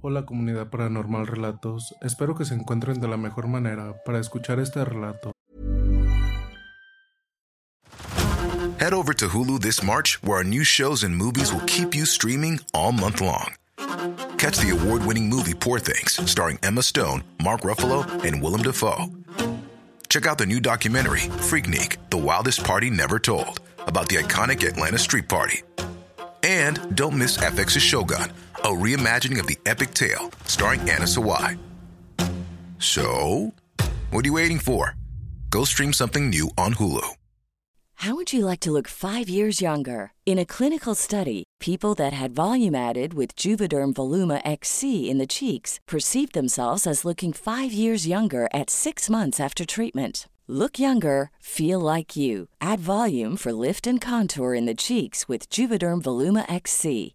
Hola comunidad paranormal relatos, espero que se encuentren de la mejor manera para escuchar este relato. Head over to Hulu this March, where our new shows and movies will keep you streaming all month long. Catch the award winning movie Poor Things, starring Emma Stone, Mark Ruffalo, and Willem Dafoe. Check out the new documentary, Freaknik The Wildest Party Never Told, about the iconic Atlanta Street Party. And don't miss FX's Shogun, a reimagining of the epic tale, starring Anna Sawai. So, what are you waiting for? Go stream something new on Hulu. How would you like to look five years younger? In a clinical study, people that had volume added with Juvederm Voluma XC in the cheeks perceived themselves as looking five years younger at six months after treatment. Look younger, feel like you. Add volume for lift and contour in the cheeks with Juvederm Voluma XC.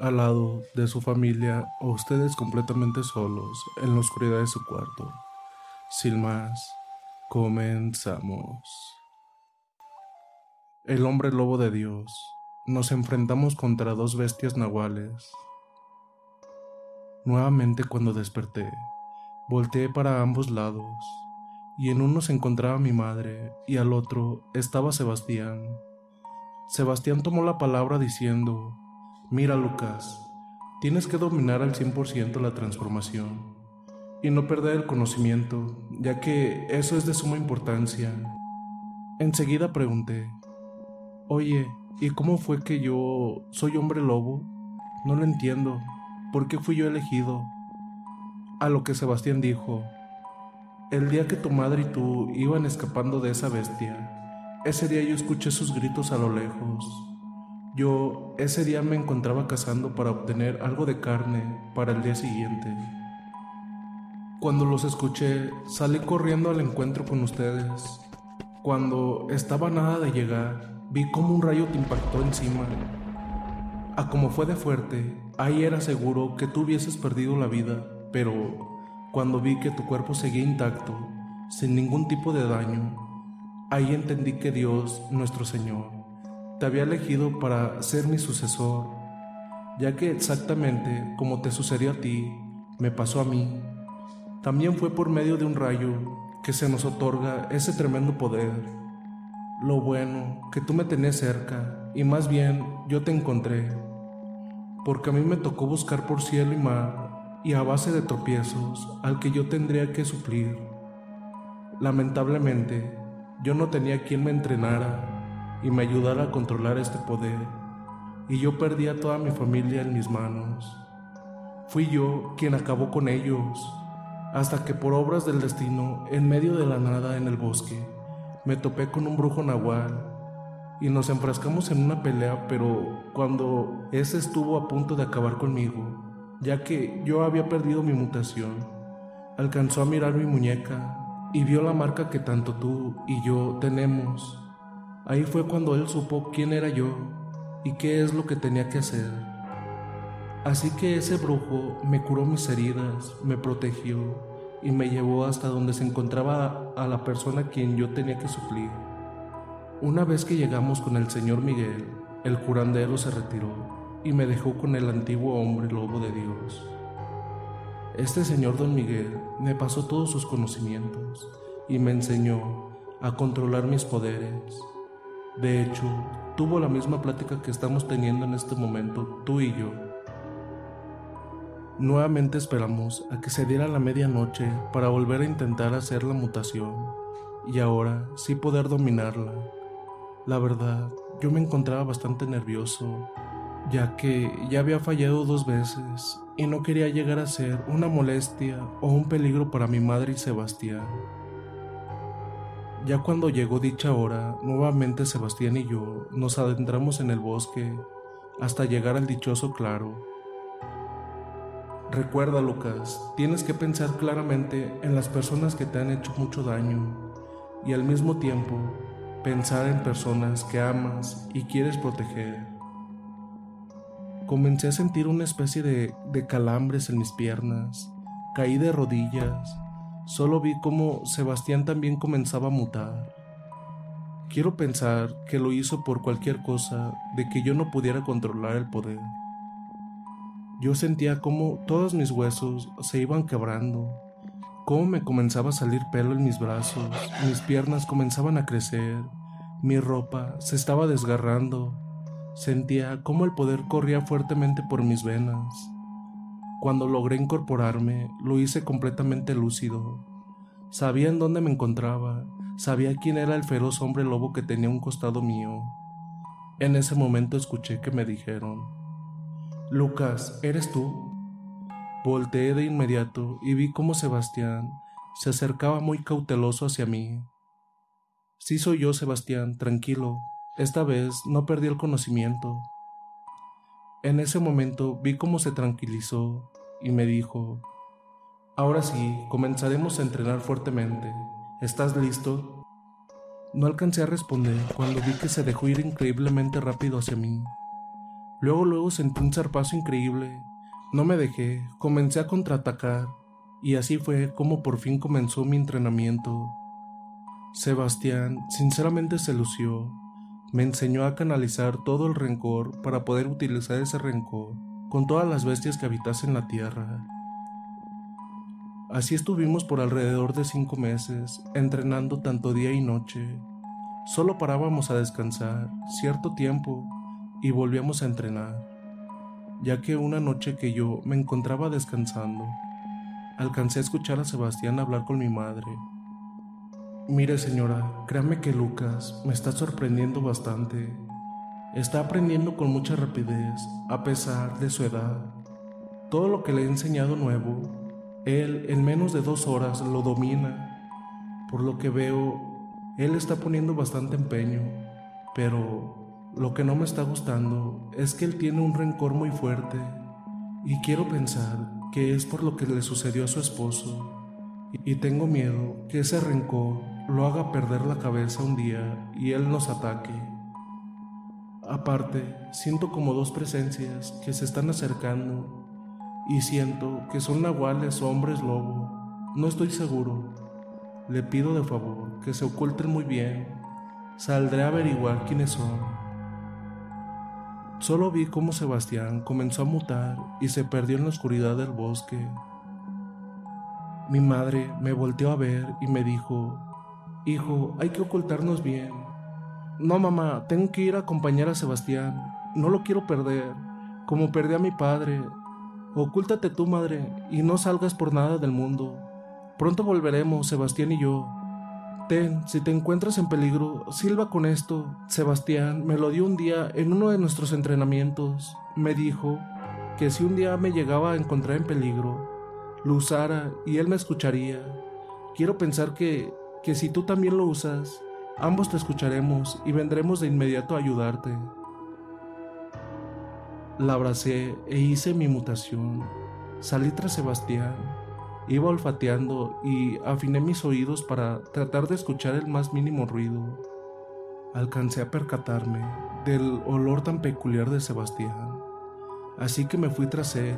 Al lado de su familia o ustedes completamente solos en la oscuridad de su cuarto. Sin más, comenzamos. El hombre lobo de Dios. Nos enfrentamos contra dos bestias nahuales. Nuevamente cuando desperté, volteé para ambos lados, y en uno se encontraba mi madre y al otro estaba Sebastián. Sebastián tomó la palabra diciendo, Mira Lucas, tienes que dominar al 100% la transformación y no perder el conocimiento, ya que eso es de suma importancia. Enseguida pregunté, Oye, ¿y cómo fue que yo soy hombre lobo? No lo entiendo. ¿Por qué fui yo elegido? A lo que Sebastián dijo, el día que tu madre y tú iban escapando de esa bestia, ese día yo escuché sus gritos a lo lejos. Yo ese día me encontraba cazando para obtener algo de carne para el día siguiente. Cuando los escuché, salí corriendo al encuentro con ustedes. Cuando estaba nada de llegar, vi como un rayo te impactó encima. A como fue de fuerte, ahí era seguro que tú hubieses perdido la vida, pero cuando vi que tu cuerpo seguía intacto, sin ningún tipo de daño, ahí entendí que Dios, nuestro Señor, te había elegido para ser mi sucesor, ya que exactamente como te sucedió a ti, me pasó a mí. También fue por medio de un rayo que se nos otorga ese tremendo poder. Lo bueno que tú me tenías cerca y más bien yo te encontré. porque a mí me tocó buscar por cielo y mar y a base de tropiezos al que yo tendría que suplir. Lamentablemente, yo no tenía quien me entrenara y me ayudara a controlar este poder, y yo perdí a toda mi familia en mis manos. Fui yo quien acabó con ellos, hasta que por obras del destino, en medio de la nada en el bosque, me topé con un brujo nahual y nos enfrascamos en una pelea, pero cuando ese estuvo a punto de acabar conmigo, ya que yo había perdido mi mutación, alcanzó a mirar mi muñeca y vio la marca que tanto tú y yo tenemos. Ahí fue cuando él supo quién era yo y qué es lo que tenía que hacer. Así que ese brujo me curó mis heridas, me protegió y me llevó hasta donde se encontraba a la persona a quien yo tenía que suplir. Una vez que llegamos con el señor Miguel, el curandero se retiró y me dejó con el antiguo hombre lobo de Dios. Este señor don Miguel me pasó todos sus conocimientos y me enseñó a controlar mis poderes. De hecho, tuvo la misma plática que estamos teniendo en este momento tú y yo. Nuevamente esperamos a que se diera la medianoche para volver a intentar hacer la mutación y ahora sí poder dominarla la verdad, yo me encontraba bastante nervioso, ya que ya había fallado dos veces y no quería llegar a ser una molestia o un peligro para mi madre y Sebastián. Ya cuando llegó dicha hora, nuevamente Sebastián y yo nos adentramos en el bosque hasta llegar al dichoso claro. Recuerda, Lucas, tienes que pensar claramente en las personas que te han hecho mucho daño y al mismo tiempo pensar en personas que amas y quieres proteger. Comencé a sentir una especie de, calambres en mis piernas, caí de rodillas, solo vi cómo Sebastián también comenzaba a mutar. Quiero pensar que lo hizo por cualquier cosa de que yo no pudiera controlar el poder. Yo sentía como todos mis huesos se iban quebrando, cómo me comenzaba a salir pelo en mis brazos, mis piernas comenzaban a crecer, mi ropa se estaba desgarrando, sentía cómo el poder corría fuertemente por mis venas. Cuando logré incorporarme, lo hice completamente lúcido. Sabía en dónde me encontraba, sabía quién era el feroz hombre lobo que tenía un costado mío. En ese momento escuché que me dijeron, Lucas, ¿eres tú? Volteé de inmediato y vi cómo Sebastián se acercaba muy cauteloso hacia mí. Sí soy yo, Sebastián, tranquilo. Esta vez no perdí el conocimiento. En ese momento vi cómo se tranquilizó y me dijo, Ahora sí, comenzaremos a entrenar fuertemente. ¿Estás listo? No alcancé a responder cuando vi que se dejó ir increíblemente rápido hacia mí. Luego, luego sentí un zarpazo increíble no me dejé, comencé a contraatacar, y así fue como por fin comenzó mi entrenamiento. Sebastián sinceramente se lució, me enseñó a canalizar todo el rencor para poder utilizar ese rencor con todas las bestias que habitasen la tierra. Así estuvimos por alrededor de cinco meses, entrenando tanto día y noche. Solo parábamos a descansar cierto tiempo y volvíamos a entrenar ya que una noche que yo me encontraba descansando, alcancé a escuchar a Sebastián hablar con mi madre. Mire señora, créame que Lucas me está sorprendiendo bastante. Está aprendiendo con mucha rapidez, a pesar de su edad. Todo lo que le he enseñado nuevo, él en menos de dos horas lo domina. Por lo que veo, él está poniendo bastante empeño, pero lo que no me está gustando es que él tiene un rencor muy fuerte y quiero pensar que es por lo que le sucedió a su esposo y tengo miedo que ese rencor lo haga perder la cabeza un día y él nos ataque. Aparte, siento como dos presencias que se están acercando y siento que son nahuales o hombres lobo. No estoy seguro. Le pido de favor que se oculten muy bien. Saldré a averiguar quiénes son. Solo vi cómo Sebastián comenzó a mutar y se perdió en la oscuridad del bosque. Mi madre me volteó a ver y me dijo, Hijo, hay que ocultarnos bien. No, mamá, tengo que ir a acompañar a Sebastián. No lo quiero perder. como perdí a mi padre. Ocúltate tú, madre, y no salgas por nada del mundo. Pronto volveremos, Sebastián y yo. Ten, si te encuentras en peligro, silba con esto. Sebastián me lo dio un día en uno de nuestros entrenamientos. Me dijo que si un día me llegaba a encontrar en peligro, lo usara y él me escucharía. Quiero pensar que, que si tú también lo usas, ambos te escucharemos y vendremos de inmediato a ayudarte. La abracé e hice mi mutación. Salí tras Sebastián. Iba olfateando y afiné mis oídos para tratar de escuchar el más mínimo ruido. Alcancé a percatarme del olor tan peculiar de Sebastián, así que me fui tras él.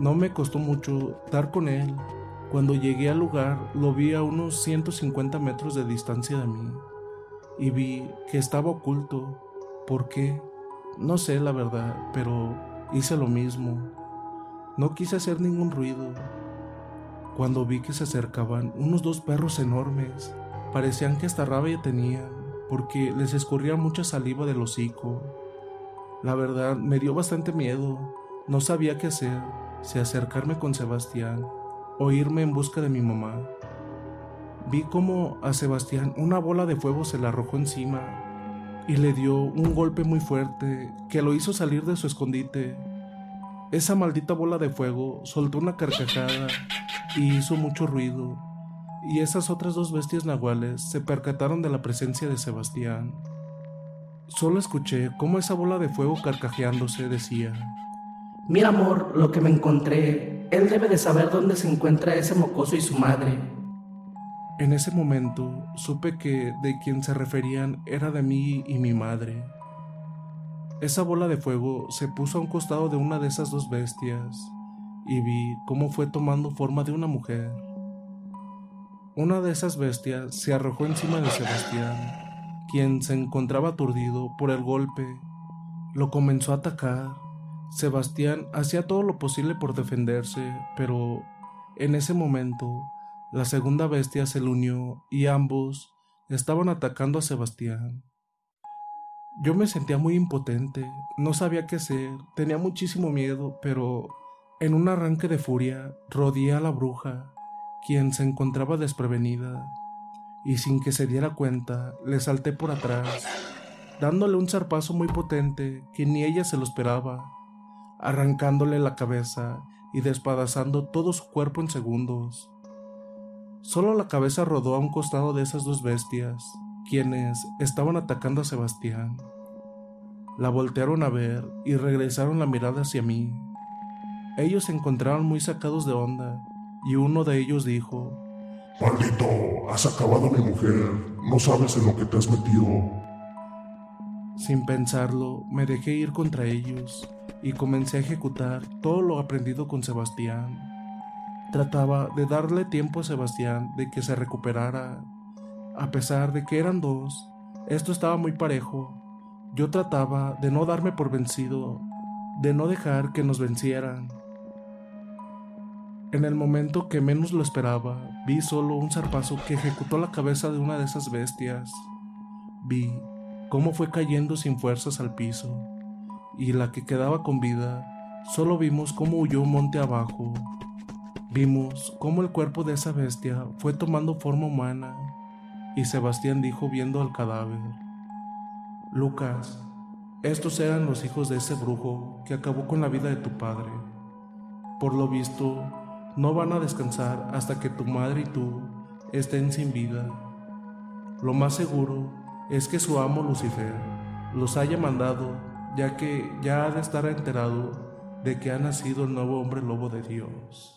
No me costó mucho dar con él. Cuando llegué al lugar lo vi a unos 150 metros de distancia de mí y vi que estaba oculto. ¿Por qué? No sé la verdad, pero hice lo mismo. No quise hacer ningún ruido cuando vi que se acercaban unos dos perros enormes. Parecían que hasta rabia tenían, porque les escurría mucha saliva del hocico. La verdad, me dio bastante miedo. No sabía qué hacer, si acercarme con Sebastián o irme en busca de mi mamá. Vi como a Sebastián una bola de fuego se le arrojó encima y le dio un golpe muy fuerte que lo hizo salir de su escondite. Esa maldita bola de fuego soltó una carcajada y hizo mucho ruido, y esas otras dos bestias nahuales se percataron de la presencia de Sebastián. Solo escuché cómo esa bola de fuego carcajeándose decía, Mira amor, lo que me encontré, él debe de saber dónde se encuentra ese mocoso y su madre. En ese momento supe que de quien se referían era de mí y mi madre. Esa bola de fuego se puso a un costado de una de esas dos bestias y vi cómo fue tomando forma de una mujer. Una de esas bestias se arrojó encima de Sebastián, quien se encontraba aturdido por el golpe. Lo comenzó a atacar. Sebastián hacía todo lo posible por defenderse, pero en ese momento la segunda bestia se le unió y ambos estaban atacando a Sebastián. Yo me sentía muy impotente, no sabía qué hacer, tenía muchísimo miedo, pero en un arranque de furia rodeé a la bruja, quien se encontraba desprevenida, y sin que se diera cuenta, le salté por atrás, dándole un zarpazo muy potente que ni ella se lo esperaba, arrancándole la cabeza y despedazando todo su cuerpo en segundos. Solo la cabeza rodó a un costado de esas dos bestias, quienes estaban atacando a Sebastián. La voltearon a ver y regresaron la mirada hacia mí. Ellos se encontraron muy sacados de onda y uno de ellos dijo, Maldito, has acabado mi mujer, no sabes en lo que te has metido. Sin pensarlo, me dejé ir contra ellos y comencé a ejecutar todo lo aprendido con Sebastián. Trataba de darle tiempo a Sebastián de que se recuperara a pesar de que eran dos, esto estaba muy parejo. Yo trataba de no darme por vencido, de no dejar que nos vencieran. En el momento que menos lo esperaba, vi solo un zarpazo que ejecutó la cabeza de una de esas bestias. Vi cómo fue cayendo sin fuerzas al piso, y la que quedaba con vida, solo vimos cómo huyó monte abajo. Vimos cómo el cuerpo de esa bestia fue tomando forma humana y Sebastián dijo viendo al cadáver, Lucas, estos eran los hijos de ese brujo que acabó con la vida de tu padre. Por lo visto, no van a descansar hasta que tu madre y tú estén sin vida. Lo más seguro es que su amo Lucifer los haya mandado, ya que ya ha de estar enterado de que ha nacido el nuevo hombre lobo de Dios.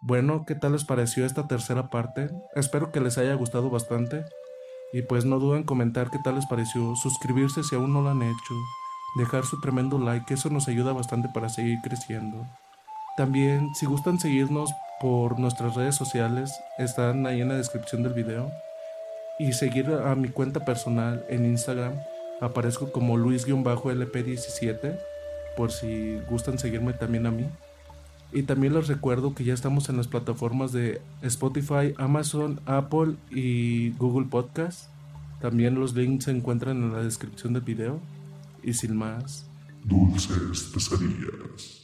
Bueno, ¿qué tal les pareció esta tercera parte? Espero que les haya gustado bastante. Y pues no duden en comentar qué tal les pareció, suscribirse si aún no lo han hecho, dejar su tremendo like, eso nos ayuda bastante para seguir creciendo. También, si gustan seguirnos por nuestras redes sociales, están ahí en la descripción del video. Y seguir a mi cuenta personal en Instagram, aparezco como Luis-LP17, por si gustan seguirme también a mí. Y también les recuerdo que ya estamos en las plataformas de Spotify, Amazon, Apple y Google Podcast. También los links se encuentran en la descripción del video. y sin más, dulces pesadillas.